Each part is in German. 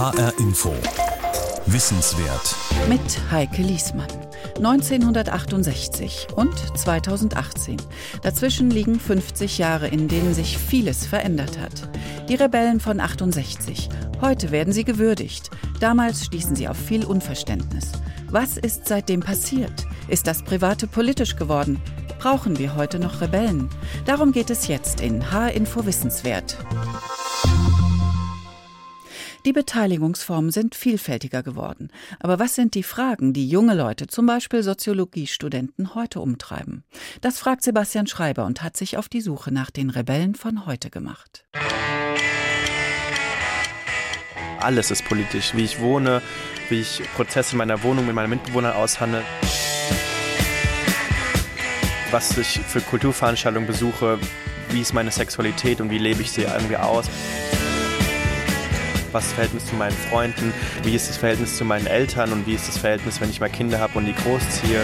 HR Info. Wissenswert. Mit Heike Liesmann. 1968 und 2018. Dazwischen liegen 50 Jahre, in denen sich vieles verändert hat. Die Rebellen von 68. Heute werden sie gewürdigt. Damals stießen sie auf viel Unverständnis. Was ist seitdem passiert? Ist das Private politisch geworden? Brauchen wir heute noch Rebellen? Darum geht es jetzt in H-Info Wissenswert. Die Beteiligungsformen sind vielfältiger geworden. Aber was sind die Fragen, die junge Leute, zum Beispiel Soziologiestudenten, heute umtreiben? Das fragt Sebastian Schreiber und hat sich auf die Suche nach den Rebellen von heute gemacht. Alles ist politisch. Wie ich wohne, wie ich Prozesse in meiner Wohnung mit meinen Mitbewohnern aushandle was ich für Kulturveranstaltungen besuche, wie ist meine Sexualität und wie lebe ich sie irgendwie aus was ist das Verhältnis zu meinen Freunden, wie ist das Verhältnis zu meinen Eltern und wie ist das Verhältnis, wenn ich mal Kinder habe und die großziehe.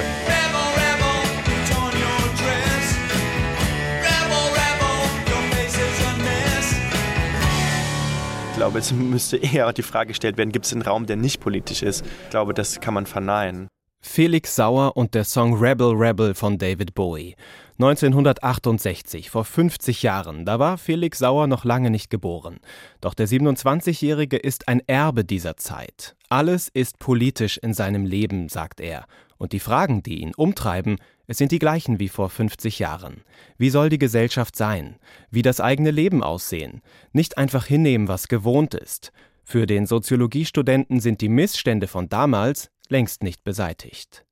Ich glaube, es müsste eher die Frage gestellt werden, gibt es einen Raum, der nicht politisch ist? Ich glaube, das kann man verneinen. Felix Sauer und der Song Rebel Rebel von David Bowie. 1968, vor 50 Jahren, da war Felix Sauer noch lange nicht geboren. Doch der 27-Jährige ist ein Erbe dieser Zeit. Alles ist politisch in seinem Leben, sagt er. Und die Fragen, die ihn umtreiben, es sind die gleichen wie vor 50 Jahren. Wie soll die Gesellschaft sein? Wie das eigene Leben aussehen? Nicht einfach hinnehmen, was gewohnt ist. Für den Soziologiestudenten sind die Missstände von damals längst nicht beseitigt.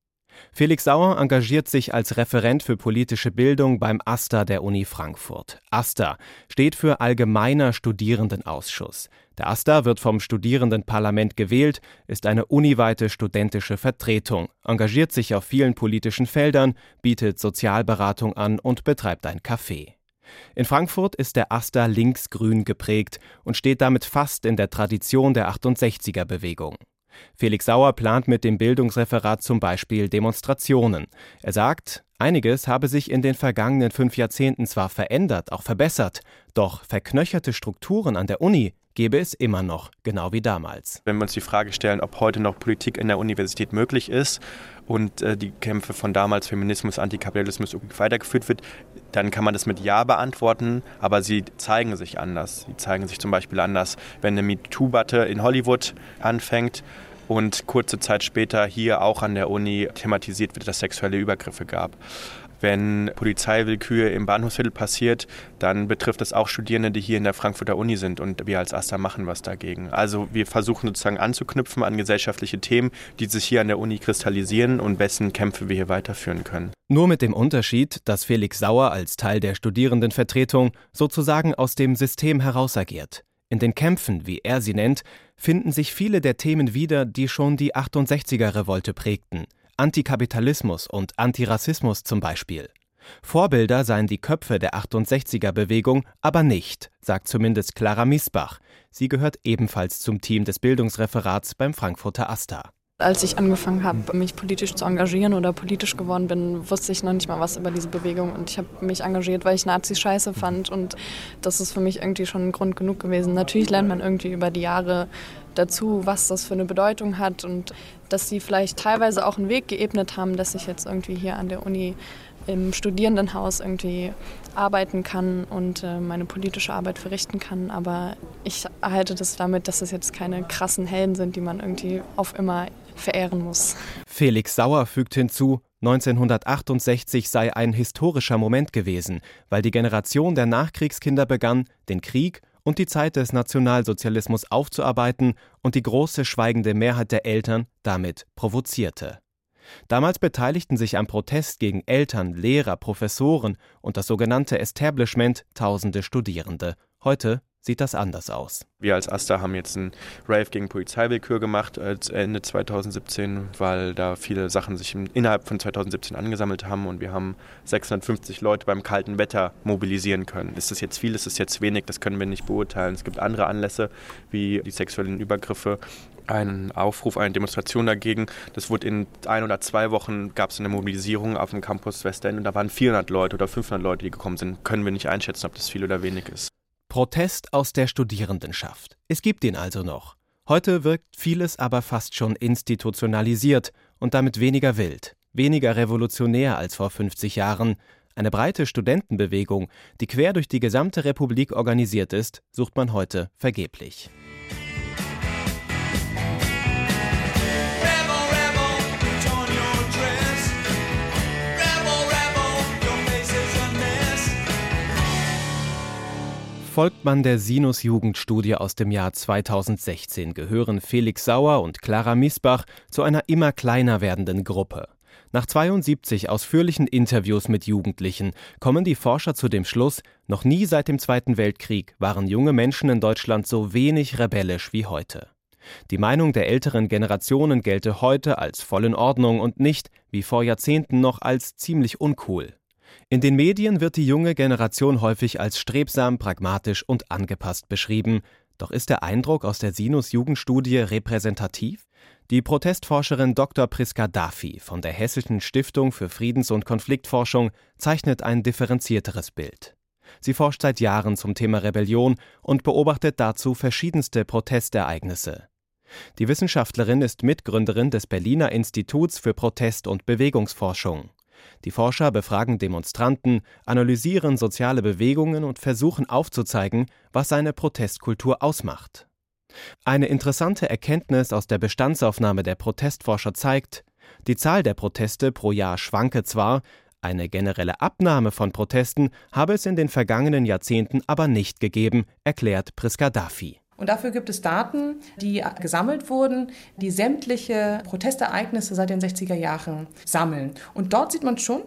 Felix Sauer engagiert sich als Referent für politische Bildung beim AStA der Uni Frankfurt. AStA steht für Allgemeiner Studierendenausschuss. Der AStA wird vom Studierendenparlament gewählt, ist eine uniweite studentische Vertretung, engagiert sich auf vielen politischen Feldern, bietet Sozialberatung an und betreibt ein Café. In Frankfurt ist der AStA linksgrün geprägt und steht damit fast in der Tradition der 68er Bewegung. Felix Sauer plant mit dem Bildungsreferat zum Beispiel Demonstrationen. Er sagt, einiges habe sich in den vergangenen fünf Jahrzehnten zwar verändert, auch verbessert, doch verknöcherte Strukturen an der Uni gäbe es immer noch, genau wie damals. Wenn wir uns die Frage stellen, ob heute noch Politik in der Universität möglich ist und äh, die Kämpfe von damals Feminismus, Antikapitalismus weitergeführt wird, dann kann man das mit Ja beantworten, aber sie zeigen sich anders. Sie zeigen sich zum Beispiel anders, wenn eine MeToo-Batte in Hollywood anfängt und kurze Zeit später hier auch an der Uni thematisiert wird, dass es sexuelle Übergriffe gab. Wenn Polizeiwillkür im Bahnhofsviertel passiert, dann betrifft es auch Studierende, die hier in der Frankfurter Uni sind und wir als AStA machen was dagegen. Also wir versuchen sozusagen anzuknüpfen an gesellschaftliche Themen, die sich hier an der Uni kristallisieren und wessen Kämpfe wir hier weiterführen können. Nur mit dem Unterschied, dass Felix Sauer als Teil der Studierendenvertretung sozusagen aus dem System heraus agiert. In den Kämpfen, wie er sie nennt, finden sich viele der Themen wieder, die schon die 68er-Revolte prägten. Antikapitalismus und Antirassismus zum Beispiel. Vorbilder seien die Köpfe der 68er-Bewegung aber nicht, sagt zumindest Clara Miesbach. Sie gehört ebenfalls zum Team des Bildungsreferats beim Frankfurter AStA. Als ich angefangen habe, mich politisch zu engagieren oder politisch geworden bin, wusste ich noch nicht mal was über diese Bewegung. Und ich habe mich engagiert, weil ich Nazis scheiße fand. Und das ist für mich irgendwie schon ein Grund genug gewesen. Natürlich lernt man irgendwie über die Jahre dazu, was das für eine Bedeutung hat und dass sie vielleicht teilweise auch einen Weg geebnet haben, dass ich jetzt irgendwie hier an der Uni im Studierendenhaus irgendwie arbeiten kann und äh, meine politische Arbeit verrichten kann. Aber ich erhalte das damit, dass es jetzt keine krassen Helden sind, die man irgendwie auf immer verehren muss. Felix Sauer fügt hinzu, 1968 sei ein historischer Moment gewesen, weil die Generation der Nachkriegskinder begann, den Krieg und die Zeit des Nationalsozialismus aufzuarbeiten und die große schweigende Mehrheit der Eltern damit provozierte. Damals beteiligten sich am Protest gegen Eltern, Lehrer, Professoren und das sogenannte Establishment tausende Studierende. Heute sieht das anders aus. Wir als AStA haben jetzt einen Rave gegen Polizeiwillkür gemacht als Ende 2017, weil da viele Sachen sich innerhalb von 2017 angesammelt haben und wir haben 650 Leute beim kalten Wetter mobilisieren können. Ist das jetzt viel, ist das jetzt wenig, das können wir nicht beurteilen. Es gibt andere Anlässe wie die sexuellen Übergriffe einen Aufruf, eine Demonstration dagegen. Das wurde in ein oder zwei Wochen, gab es eine Mobilisierung auf dem Campus Westend und da waren 400 Leute oder 500 Leute, die gekommen sind. Können wir nicht einschätzen, ob das viel oder wenig ist. Protest aus der Studierendenschaft. Es gibt ihn also noch. Heute wirkt vieles aber fast schon institutionalisiert und damit weniger wild, weniger revolutionär als vor 50 Jahren. Eine breite Studentenbewegung, die quer durch die gesamte Republik organisiert ist, sucht man heute vergeblich. Folgt man der Sinus-Jugendstudie aus dem Jahr 2016, gehören Felix Sauer und Clara Miesbach zu einer immer kleiner werdenden Gruppe. Nach 72 ausführlichen Interviews mit Jugendlichen kommen die Forscher zu dem Schluss, noch nie seit dem Zweiten Weltkrieg waren junge Menschen in Deutschland so wenig rebellisch wie heute. Die Meinung der älteren Generationen gelte heute als voll in Ordnung und nicht, wie vor Jahrzehnten noch, als ziemlich uncool. In den Medien wird die junge Generation häufig als strebsam, pragmatisch und angepasst beschrieben. Doch ist der Eindruck aus der Sinus-Jugendstudie repräsentativ? Die Protestforscherin Dr. Priska Dafi von der Hessischen Stiftung für Friedens- und Konfliktforschung zeichnet ein differenzierteres Bild. Sie forscht seit Jahren zum Thema Rebellion und beobachtet dazu verschiedenste Protestereignisse. Die Wissenschaftlerin ist Mitgründerin des Berliner Instituts für Protest- und Bewegungsforschung. Die Forscher befragen Demonstranten, analysieren soziale Bewegungen und versuchen aufzuzeigen, was eine Protestkultur ausmacht. Eine interessante Erkenntnis aus der Bestandsaufnahme der Protestforscher zeigt, die Zahl der Proteste pro Jahr schwanke zwar, eine generelle Abnahme von Protesten habe es in den vergangenen Jahrzehnten aber nicht gegeben, erklärt Priska Dafi. Und dafür gibt es Daten, die gesammelt wurden, die sämtliche Protestereignisse seit den 60er Jahren sammeln. Und dort sieht man schon,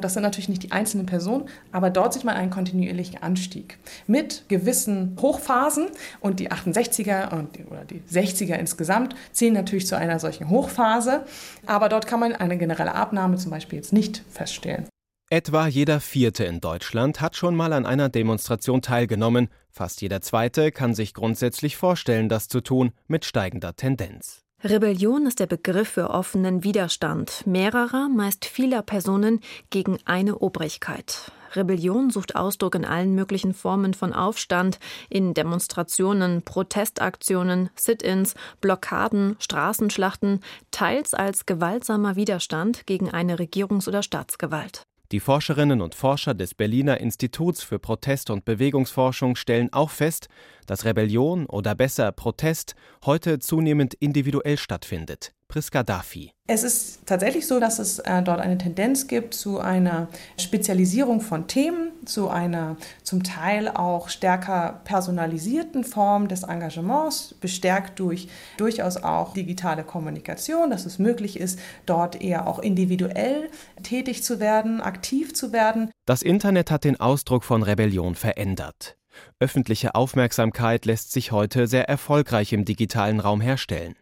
das sind natürlich nicht die einzelnen Personen, aber dort sieht man einen kontinuierlichen Anstieg mit gewissen Hochphasen und die 68er und die, oder die 60er insgesamt zählen natürlich zu einer solchen Hochphase, aber dort kann man eine generelle Abnahme zum Beispiel jetzt nicht feststellen. Etwa jeder Vierte in Deutschland hat schon mal an einer Demonstration teilgenommen, fast jeder Zweite kann sich grundsätzlich vorstellen, das zu tun, mit steigender Tendenz. Rebellion ist der Begriff für offenen Widerstand mehrerer, meist vieler Personen gegen eine Obrigkeit. Rebellion sucht Ausdruck in allen möglichen Formen von Aufstand, in Demonstrationen, Protestaktionen, Sit-ins, Blockaden, Straßenschlachten, teils als gewaltsamer Widerstand gegen eine Regierungs- oder Staatsgewalt. Die Forscherinnen und Forscher des Berliner Instituts für Protest- und Bewegungsforschung stellen auch fest, dass Rebellion oder besser Protest heute zunehmend individuell stattfindet. Priska Dafi. Es ist tatsächlich so, dass es äh, dort eine Tendenz gibt zu einer Spezialisierung von Themen, zu einer zum Teil auch stärker personalisierten Form des Engagements, bestärkt durch durchaus auch digitale Kommunikation, dass es möglich ist, dort eher auch individuell tätig zu werden, aktiv zu werden. Das Internet hat den Ausdruck von Rebellion verändert. Öffentliche Aufmerksamkeit lässt sich heute sehr erfolgreich im digitalen Raum herstellen.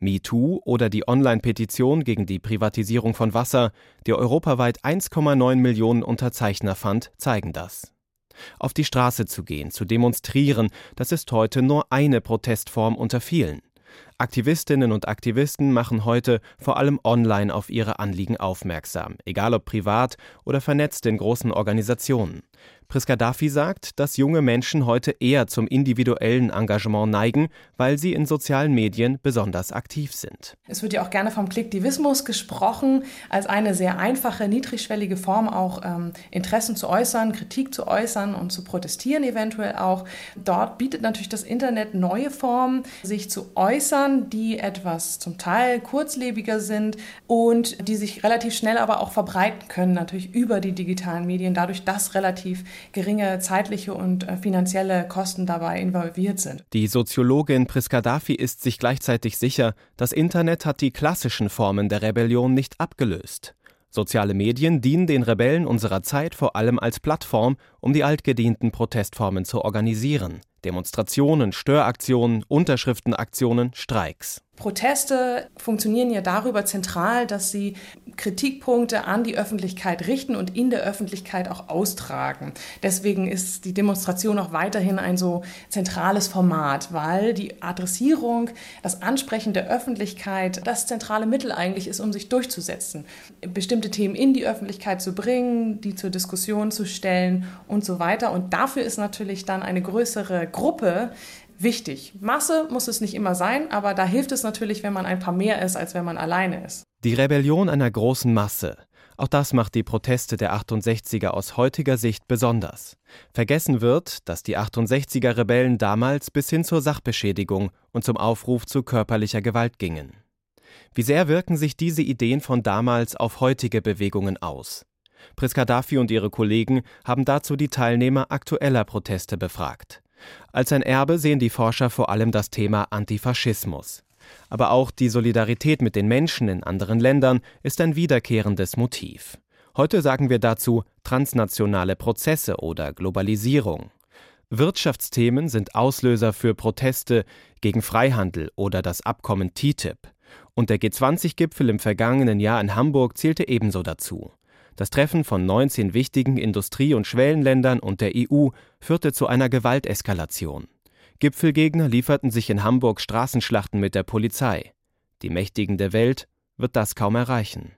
MeToo oder die Online-Petition gegen die Privatisierung von Wasser, die europaweit 1,9 Millionen Unterzeichner fand, zeigen das. Auf die Straße zu gehen, zu demonstrieren, das ist heute nur eine Protestform unter vielen. Aktivistinnen und Aktivisten machen heute vor allem online auf ihre Anliegen aufmerksam, egal ob privat oder vernetzt in großen Organisationen. Priska Dafi sagt, dass junge Menschen heute eher zum individuellen Engagement neigen, weil sie in sozialen Medien besonders aktiv sind. Es wird ja auch gerne vom Klicktivismus gesprochen, als eine sehr einfache, niedrigschwellige Form auch ähm, Interessen zu äußern, Kritik zu äußern und zu protestieren eventuell auch. Dort bietet natürlich das Internet neue Formen, sich zu äußern, die etwas zum Teil kurzlebiger sind und die sich relativ schnell aber auch verbreiten können, natürlich über die digitalen Medien, dadurch, dass relativ geringe zeitliche und äh, finanzielle Kosten dabei involviert sind. Die Soziologin Priska Dafi ist sich gleichzeitig sicher, das Internet hat die klassischen Formen der Rebellion nicht abgelöst. Soziale Medien dienen den Rebellen unserer Zeit vor allem als Plattform, um die altgedienten Protestformen zu organisieren. Demonstrationen, Störaktionen, Unterschriftenaktionen, Streiks. Proteste funktionieren ja darüber zentral, dass sie Kritikpunkte an die Öffentlichkeit richten und in der Öffentlichkeit auch austragen. Deswegen ist die Demonstration auch weiterhin ein so zentrales Format, weil die Adressierung, das Ansprechen der Öffentlichkeit das zentrale Mittel eigentlich ist, um sich durchzusetzen, bestimmte Themen in die Öffentlichkeit zu bringen, die zur Diskussion zu stellen und so weiter. Und dafür ist natürlich dann eine größere Gruppe wichtig. Masse muss es nicht immer sein, aber da hilft es natürlich, wenn man ein paar mehr ist, als wenn man alleine ist. Die Rebellion einer großen Masse. Auch das macht die Proteste der 68er aus heutiger Sicht besonders. Vergessen wird, dass die 68er Rebellen damals bis hin zur Sachbeschädigung und zum Aufruf zu körperlicher Gewalt gingen. Wie sehr wirken sich diese Ideen von damals auf heutige Bewegungen aus? Priska Dafi und ihre Kollegen haben dazu die Teilnehmer aktueller Proteste befragt. Als ein Erbe sehen die Forscher vor allem das Thema Antifaschismus. Aber auch die Solidarität mit den Menschen in anderen Ländern ist ein wiederkehrendes Motiv. Heute sagen wir dazu transnationale Prozesse oder Globalisierung. Wirtschaftsthemen sind Auslöser für Proteste gegen Freihandel oder das Abkommen TTIP. Und der G20-Gipfel im vergangenen Jahr in Hamburg zählte ebenso dazu. Das Treffen von 19 wichtigen Industrie- und Schwellenländern und der EU führte zu einer Gewalteskalation. Gipfelgegner lieferten sich in Hamburg Straßenschlachten mit der Polizei. Die Mächtigen der Welt wird das kaum erreichen.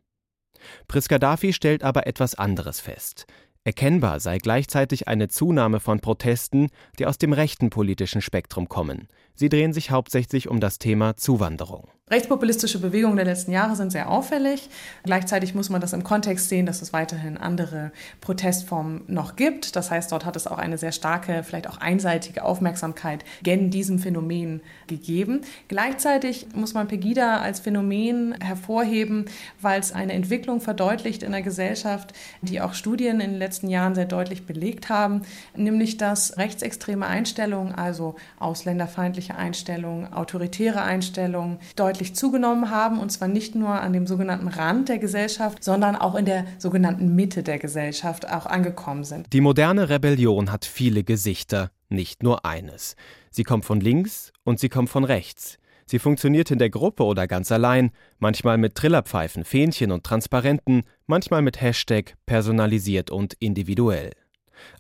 Priska Dafi stellt aber etwas anderes fest. Erkennbar sei gleichzeitig eine Zunahme von Protesten, die aus dem rechten politischen Spektrum kommen. Sie drehen sich hauptsächlich um das Thema Zuwanderung. Rechtspopulistische Bewegungen der letzten Jahre sind sehr auffällig. Gleichzeitig muss man das im Kontext sehen, dass es weiterhin andere Protestformen noch gibt. Das heißt, dort hat es auch eine sehr starke, vielleicht auch einseitige Aufmerksamkeit gen diesem Phänomen gegeben. Gleichzeitig muss man Pegida als Phänomen hervorheben, weil es eine Entwicklung verdeutlicht in der Gesellschaft, die auch Studien in den letzten Jahren sehr deutlich belegt haben, nämlich dass rechtsextreme Einstellungen, also ausländerfeindliche Einstellungen, autoritäre Einstellungen, deutlich deutlich zugenommen haben, und zwar nicht nur an dem sogenannten Rand der Gesellschaft, sondern auch in der sogenannten Mitte der Gesellschaft auch angekommen sind. Die moderne Rebellion hat viele Gesichter, nicht nur eines. Sie kommt von links und sie kommt von rechts. Sie funktioniert in der Gruppe oder ganz allein, manchmal mit Trillerpfeifen, Fähnchen und Transparenten, manchmal mit Hashtag personalisiert und individuell.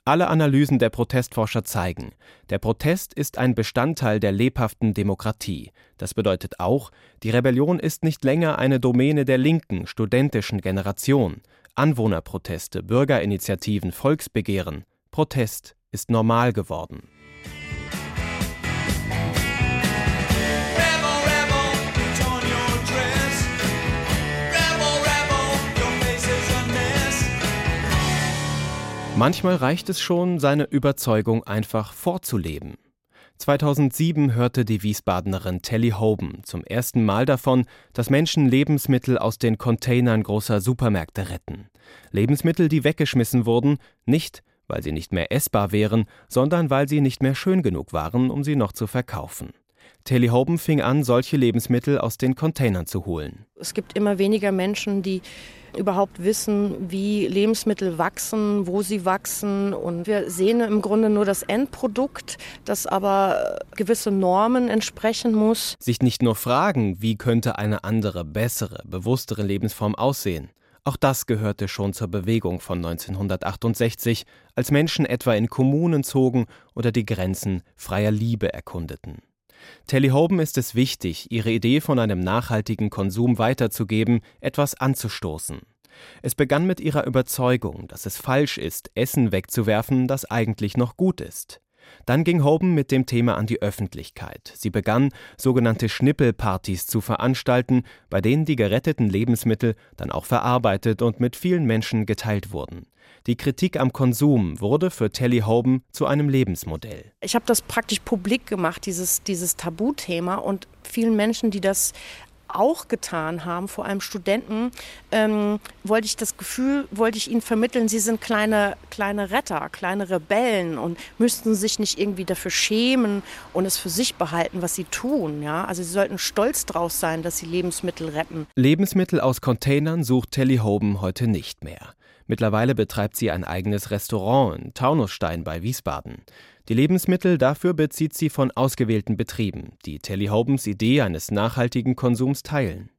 Alle Analysen der Protestforscher zeigen, der Protest ist ein Bestandteil der lebhaften Demokratie. Das bedeutet auch, die Rebellion ist nicht länger eine Domäne der linken, studentischen Generation. Anwohnerproteste, Bürgerinitiativen, Volksbegehren. Protest ist normal geworden. Manchmal reicht es schon, seine Überzeugung einfach vorzuleben. 2007 hörte die Wiesbadenerin Telly Hoban zum ersten Mal davon, dass Menschen Lebensmittel aus den Containern großer Supermärkte retten. Lebensmittel, die weggeschmissen wurden, nicht weil sie nicht mehr essbar wären, sondern weil sie nicht mehr schön genug waren, um sie noch zu verkaufen. Telly Hoban fing an, solche Lebensmittel aus den Containern zu holen. Es gibt immer weniger Menschen, die überhaupt wissen, wie Lebensmittel wachsen, wo sie wachsen. Und wir sehen im Grunde nur das Endprodukt, das aber gewisse Normen entsprechen muss. Sich nicht nur fragen, wie könnte eine andere, bessere, bewusstere Lebensform aussehen. Auch das gehörte schon zur Bewegung von 1968, als Menschen etwa in Kommunen zogen oder die Grenzen freier Liebe erkundeten. Telly Hoban ist es wichtig, ihre Idee von einem nachhaltigen Konsum weiterzugeben, etwas anzustoßen. Es begann mit ihrer Überzeugung, dass es falsch ist, Essen wegzuwerfen, das eigentlich noch gut ist. Dann ging Hoban mit dem Thema an die Öffentlichkeit. Sie begann, sogenannte Schnippelpartys zu veranstalten, bei denen die geretteten Lebensmittel dann auch verarbeitet und mit vielen Menschen geteilt wurden. Die Kritik am Konsum wurde für Telly Hoban zu einem Lebensmodell. Ich habe das praktisch publik gemacht, dieses, dieses Tabuthema und vielen Menschen, die das auch getan haben, vor allem Studenten, ähm, wollte ich das Gefühl, wollte ich ihnen vermitteln, sie sind kleine, kleine Retter, kleine Rebellen und müssten sich nicht irgendwie dafür schämen und es für sich behalten, was sie tun. Ja? Also sie sollten stolz drauf sein, dass sie Lebensmittel retten. Lebensmittel aus Containern sucht Telly Hoban heute nicht mehr. Mittlerweile betreibt sie ein eigenes Restaurant in Taunusstein bei Wiesbaden. Die Lebensmittel dafür bezieht sie von ausgewählten Betrieben, die Telly Hobens Idee eines nachhaltigen Konsums teilen.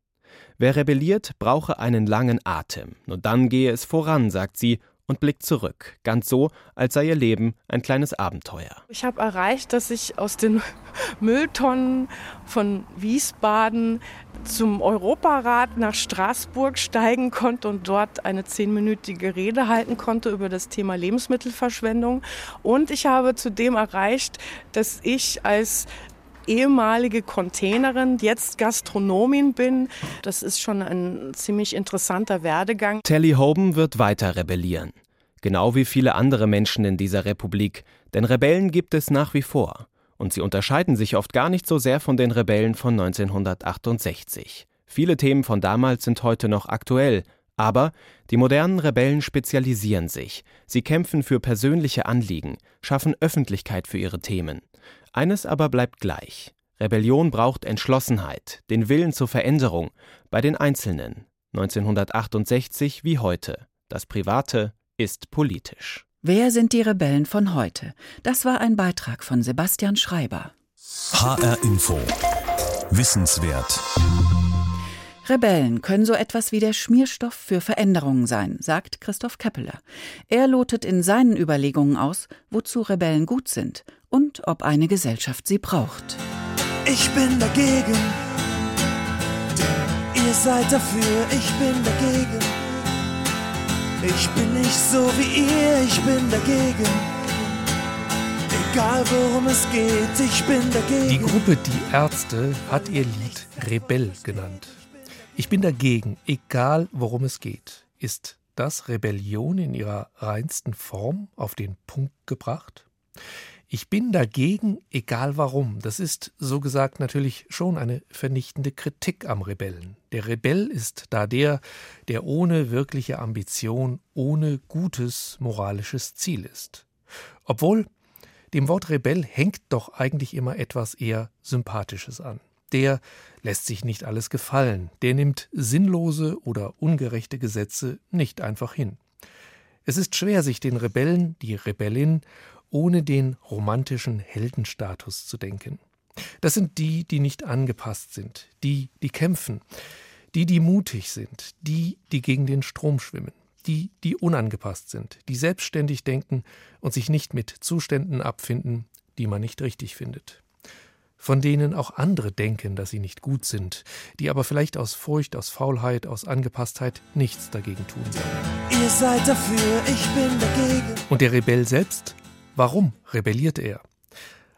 Wer rebelliert, brauche einen langen Atem. Nur dann gehe es voran, sagt sie, und blickt zurück, ganz so, als sei ihr Leben ein kleines Abenteuer. Ich habe erreicht, dass ich aus den Mülltonnen von Wiesbaden zum Europarat nach Straßburg steigen konnte und dort eine zehnminütige Rede halten konnte über das Thema Lebensmittelverschwendung. Und ich habe zudem erreicht, dass ich als ehemalige Containerin, jetzt Gastronomin bin. Das ist schon ein ziemlich interessanter Werdegang. Telly Hoban wird weiter rebellieren. Genau wie viele andere Menschen in dieser Republik. Denn Rebellen gibt es nach wie vor. Und sie unterscheiden sich oft gar nicht so sehr von den Rebellen von 1968. Viele Themen von damals sind heute noch aktuell, aber die modernen Rebellen spezialisieren sich. Sie kämpfen für persönliche Anliegen, schaffen Öffentlichkeit für ihre Themen. Eines aber bleibt gleich. Rebellion braucht Entschlossenheit, den Willen zur Veränderung, bei den Einzelnen. 1968 wie heute. Das Private ist politisch. Wer sind die Rebellen von heute? Das war ein Beitrag von Sebastian Schreiber. HR Info. Wissenswert. Rebellen können so etwas wie der Schmierstoff für Veränderungen sein, sagt Christoph Keppeler. Er lotet in seinen Überlegungen aus, wozu Rebellen gut sind und ob eine Gesellschaft sie braucht. Ich bin dagegen, ihr seid dafür, ich bin dagegen. Ich bin nicht so wie ihr, ich bin dagegen. Egal worum es geht, ich bin dagegen. Die Gruppe Die Ärzte hat ihr Lied Rebell genannt. Ich bin dagegen, egal worum es geht. Ist das Rebellion in ihrer reinsten Form auf den Punkt gebracht? Ich bin dagegen, egal warum. Das ist, so gesagt, natürlich schon eine vernichtende Kritik am Rebellen. Der Rebell ist da der, der ohne wirkliche Ambition, ohne gutes moralisches Ziel ist. Obwohl dem Wort Rebell hängt doch eigentlich immer etwas eher Sympathisches an der lässt sich nicht alles gefallen, der nimmt sinnlose oder ungerechte Gesetze nicht einfach hin. Es ist schwer, sich den Rebellen, die Rebellin, ohne den romantischen Heldenstatus zu denken. Das sind die, die nicht angepasst sind, die, die kämpfen, die, die mutig sind, die, die gegen den Strom schwimmen, die, die unangepasst sind, die selbstständig denken und sich nicht mit Zuständen abfinden, die man nicht richtig findet von denen auch andere denken, dass sie nicht gut sind, die aber vielleicht aus Furcht, aus Faulheit, aus Angepasstheit nichts dagegen tun sollen. Ihr seid dafür, ich bin dagegen. Und der Rebell selbst? Warum rebelliert er?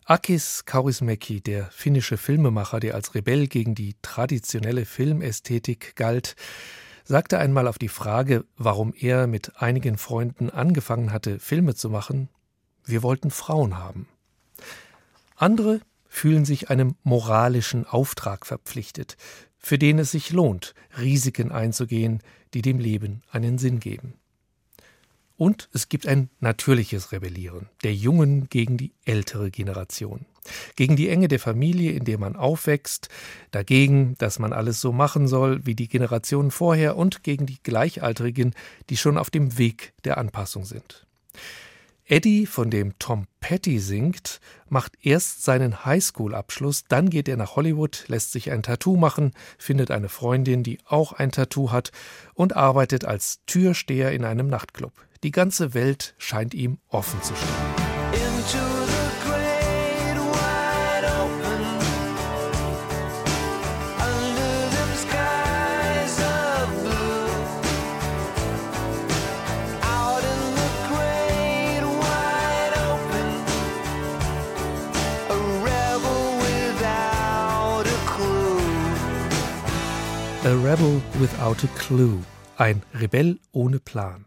Akis Kaurismäki, der finnische Filmemacher, der als Rebell gegen die traditionelle Filmästhetik galt, sagte einmal auf die Frage, warum er mit einigen Freunden angefangen hatte, Filme zu machen, wir wollten Frauen haben. Andere fühlen sich einem moralischen Auftrag verpflichtet, für den es sich lohnt, Risiken einzugehen, die dem Leben einen Sinn geben. Und es gibt ein natürliches Rebellieren der Jungen gegen die ältere Generation, gegen die Enge der Familie, in der man aufwächst, dagegen, dass man alles so machen soll wie die Generationen vorher und gegen die Gleichaltrigen, die schon auf dem Weg der Anpassung sind. Eddie, von dem Tom Petty singt, macht erst seinen Highschool-Abschluss, dann geht er nach Hollywood, lässt sich ein Tattoo machen, findet eine Freundin, die auch ein Tattoo hat und arbeitet als Türsteher in einem Nachtclub. Die ganze Welt scheint ihm offen zu stehen. A Rebel Without a Clue. Ein Rebell ohne Plan.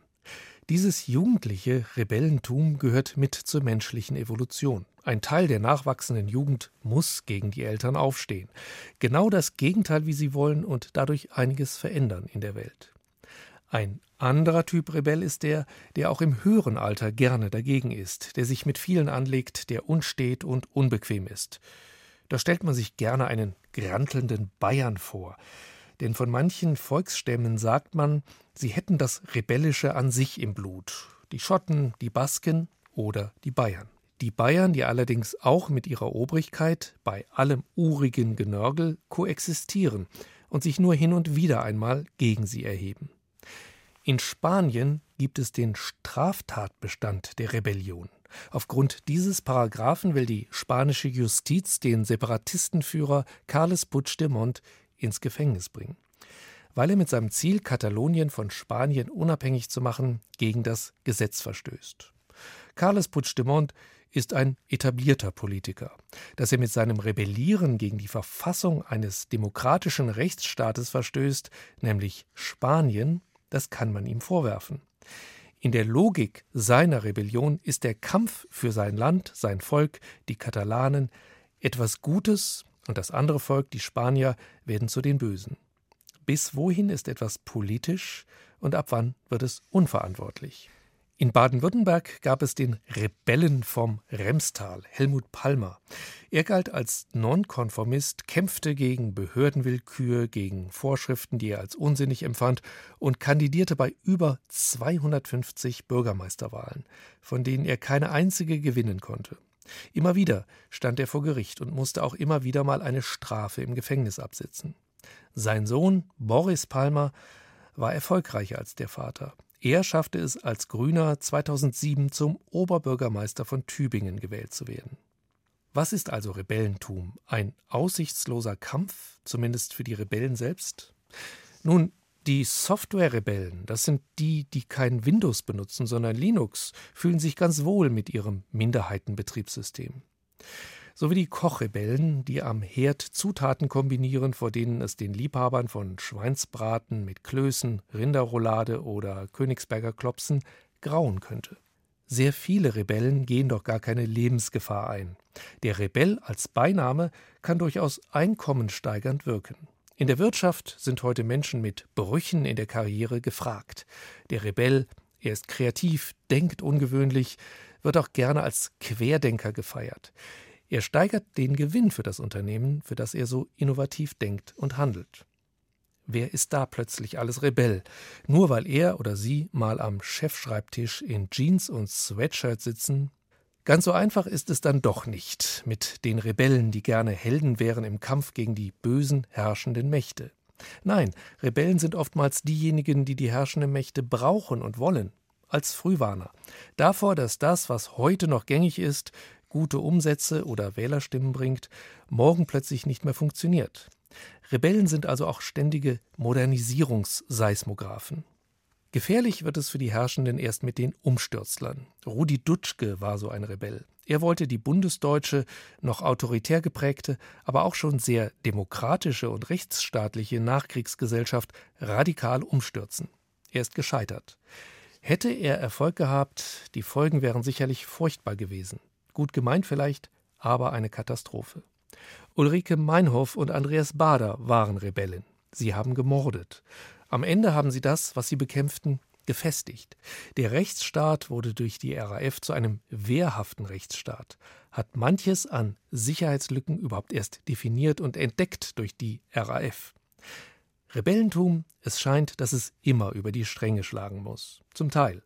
Dieses jugendliche Rebellentum gehört mit zur menschlichen Evolution. Ein Teil der nachwachsenden Jugend muss gegen die Eltern aufstehen. Genau das Gegenteil, wie sie wollen und dadurch einiges verändern in der Welt. Ein anderer Typ Rebell ist der, der auch im höheren Alter gerne dagegen ist, der sich mit vielen anlegt, der unstet und unbequem ist. Da stellt man sich gerne einen grantelnden Bayern vor, denn von manchen Volksstämmen sagt man, sie hätten das Rebellische an sich im Blut. Die Schotten, die Basken oder die Bayern. Die Bayern, die allerdings auch mit ihrer Obrigkeit bei allem urigen Genörgel koexistieren und sich nur hin und wieder einmal gegen sie erheben. In Spanien gibt es den Straftatbestand der Rebellion. Aufgrund dieses Paragraphen will die spanische Justiz den Separatistenführer Carles Puigdemont ins Gefängnis bringen, weil er mit seinem Ziel, Katalonien von Spanien unabhängig zu machen, gegen das Gesetz verstößt. Carles Puigdemont ist ein etablierter Politiker. Dass er mit seinem Rebellieren gegen die Verfassung eines demokratischen Rechtsstaates verstößt, nämlich Spanien, das kann man ihm vorwerfen. In der Logik seiner Rebellion ist der Kampf für sein Land, sein Volk, die Katalanen, etwas Gutes und das andere Volk, die Spanier, werden zu den Bösen. Bis wohin ist etwas politisch und ab wann wird es unverantwortlich? In Baden-Württemberg gab es den Rebellen vom Remstal, Helmut Palmer. Er galt als Nonkonformist, kämpfte gegen Behördenwillkür, gegen Vorschriften, die er als unsinnig empfand, und kandidierte bei über 250 Bürgermeisterwahlen, von denen er keine einzige gewinnen konnte. Immer wieder stand er vor Gericht und musste auch immer wieder mal eine Strafe im Gefängnis absitzen. Sein Sohn Boris Palmer war erfolgreicher als der Vater. Er schaffte es als Grüner 2007 zum Oberbürgermeister von Tübingen gewählt zu werden. Was ist also Rebellentum? Ein aussichtsloser Kampf, zumindest für die Rebellen selbst? Nun, die Software-Rebellen, das sind die, die kein Windows benutzen, sondern Linux, fühlen sich ganz wohl mit ihrem Minderheitenbetriebssystem sowie die Kochrebellen, die am Herd Zutaten kombinieren, vor denen es den Liebhabern von Schweinsbraten mit Klößen, Rinderroulade oder Königsberger Klopsen grauen könnte. Sehr viele Rebellen gehen doch gar keine Lebensgefahr ein. Der Rebell als Beiname kann durchaus einkommensteigernd wirken. In der Wirtschaft sind heute Menschen mit Brüchen in der Karriere gefragt. Der Rebell, er ist kreativ, denkt ungewöhnlich, wird auch gerne als Querdenker gefeiert. Er steigert den Gewinn für das Unternehmen, für das er so innovativ denkt und handelt. Wer ist da plötzlich alles Rebell? Nur weil er oder sie mal am Chefschreibtisch in Jeans und Sweatshirt sitzen? Ganz so einfach ist es dann doch nicht mit den Rebellen, die gerne Helden wären im Kampf gegen die bösen herrschenden Mächte. Nein, Rebellen sind oftmals diejenigen, die die herrschenden Mächte brauchen und wollen, als Frühwarner. Davor, dass das, was heute noch gängig ist, gute Umsätze oder Wählerstimmen bringt, morgen plötzlich nicht mehr funktioniert. Rebellen sind also auch ständige Modernisierungsseismographen. Gefährlich wird es für die Herrschenden erst mit den Umstürzlern. Rudi Dutschke war so ein Rebell. Er wollte die bundesdeutsche, noch autoritär geprägte, aber auch schon sehr demokratische und rechtsstaatliche Nachkriegsgesellschaft radikal umstürzen. Er ist gescheitert. Hätte er Erfolg gehabt, die Folgen wären sicherlich furchtbar gewesen. Gut gemeint vielleicht, aber eine Katastrophe. Ulrike Meinhof und Andreas Bader waren Rebellen. Sie haben gemordet. Am Ende haben sie das, was sie bekämpften, gefestigt. Der Rechtsstaat wurde durch die RAF zu einem wehrhaften Rechtsstaat, hat manches an Sicherheitslücken überhaupt erst definiert und entdeckt durch die RAF. Rebellentum, es scheint, dass es immer über die Stränge schlagen muss. Zum Teil.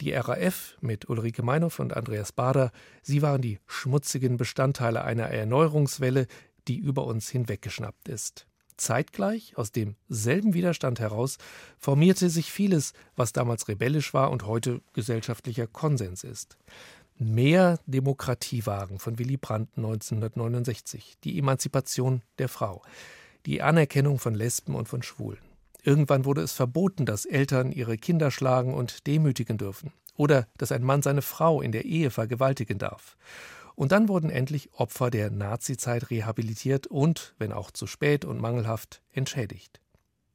Die RAF mit Ulrike Meinhoff und Andreas Bader, sie waren die schmutzigen Bestandteile einer Erneuerungswelle, die über uns hinweggeschnappt ist. Zeitgleich, aus demselben Widerstand heraus, formierte sich vieles, was damals rebellisch war und heute gesellschaftlicher Konsens ist. Mehr Demokratiewagen von Willy Brandt 1969, die Emanzipation der Frau, die Anerkennung von Lesben und von Schwulen. Irgendwann wurde es verboten, dass Eltern ihre Kinder schlagen und demütigen dürfen oder dass ein Mann seine Frau in der Ehe vergewaltigen darf. Und dann wurden endlich Opfer der Nazizeit rehabilitiert und, wenn auch zu spät und mangelhaft, entschädigt.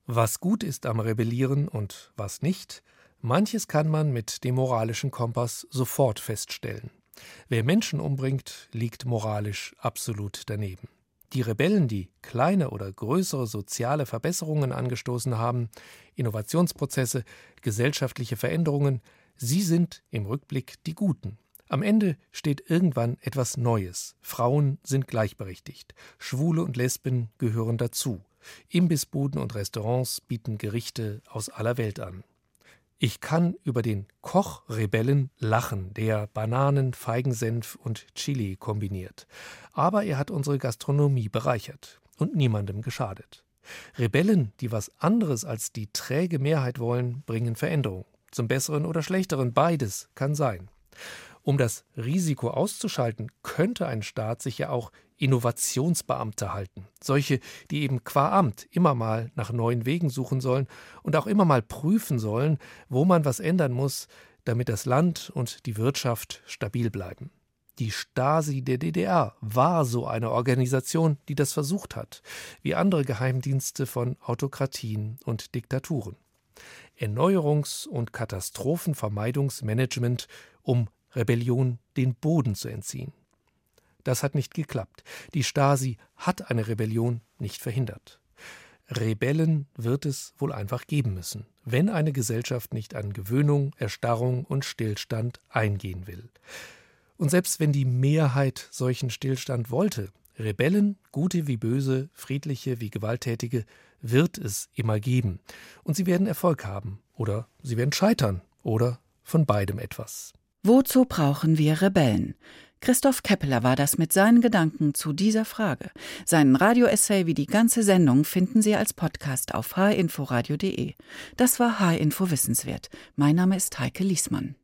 Was gut ist am Rebellieren und was nicht, manches kann man mit dem moralischen Kompass sofort feststellen. Wer Menschen umbringt, liegt moralisch absolut daneben. Die Rebellen, die kleine oder größere soziale Verbesserungen angestoßen haben, Innovationsprozesse, gesellschaftliche Veränderungen, sie sind im Rückblick die Guten. Am Ende steht irgendwann etwas Neues. Frauen sind gleichberechtigt. Schwule und Lesben gehören dazu. Imbissbuden und Restaurants bieten Gerichte aus aller Welt an. Ich kann über den Kochrebellen lachen, der Bananen, Feigensenf und Chili kombiniert. Aber er hat unsere Gastronomie bereichert und niemandem geschadet. Rebellen, die was anderes als die träge Mehrheit wollen, bringen Veränderung. Zum Besseren oder Schlechteren, beides kann sein. Um das Risiko auszuschalten, könnte ein Staat sich ja auch Innovationsbeamte halten. Solche, die eben qua Amt immer mal nach neuen Wegen suchen sollen und auch immer mal prüfen sollen, wo man was ändern muss, damit das Land und die Wirtschaft stabil bleiben. Die Stasi der DDR war so eine Organisation, die das versucht hat, wie andere Geheimdienste von Autokratien und Diktaturen. Erneuerungs- und Katastrophenvermeidungsmanagement, um Rebellion den Boden zu entziehen. Das hat nicht geklappt. Die Stasi hat eine Rebellion nicht verhindert. Rebellen wird es wohl einfach geben müssen, wenn eine Gesellschaft nicht an Gewöhnung, Erstarrung und Stillstand eingehen will. Und selbst wenn die Mehrheit solchen Stillstand wollte, Rebellen, gute wie böse, friedliche wie gewalttätige, wird es immer geben. Und sie werden Erfolg haben oder sie werden scheitern oder von beidem etwas. Wozu brauchen wir Rebellen? Christoph Keppeler war das mit seinen Gedanken zu dieser Frage. Seinen Radioessay wie die ganze Sendung finden Sie als Podcast auf hinforadio.de. Das war H-Info Wissenswert. Mein Name ist Heike Liesmann.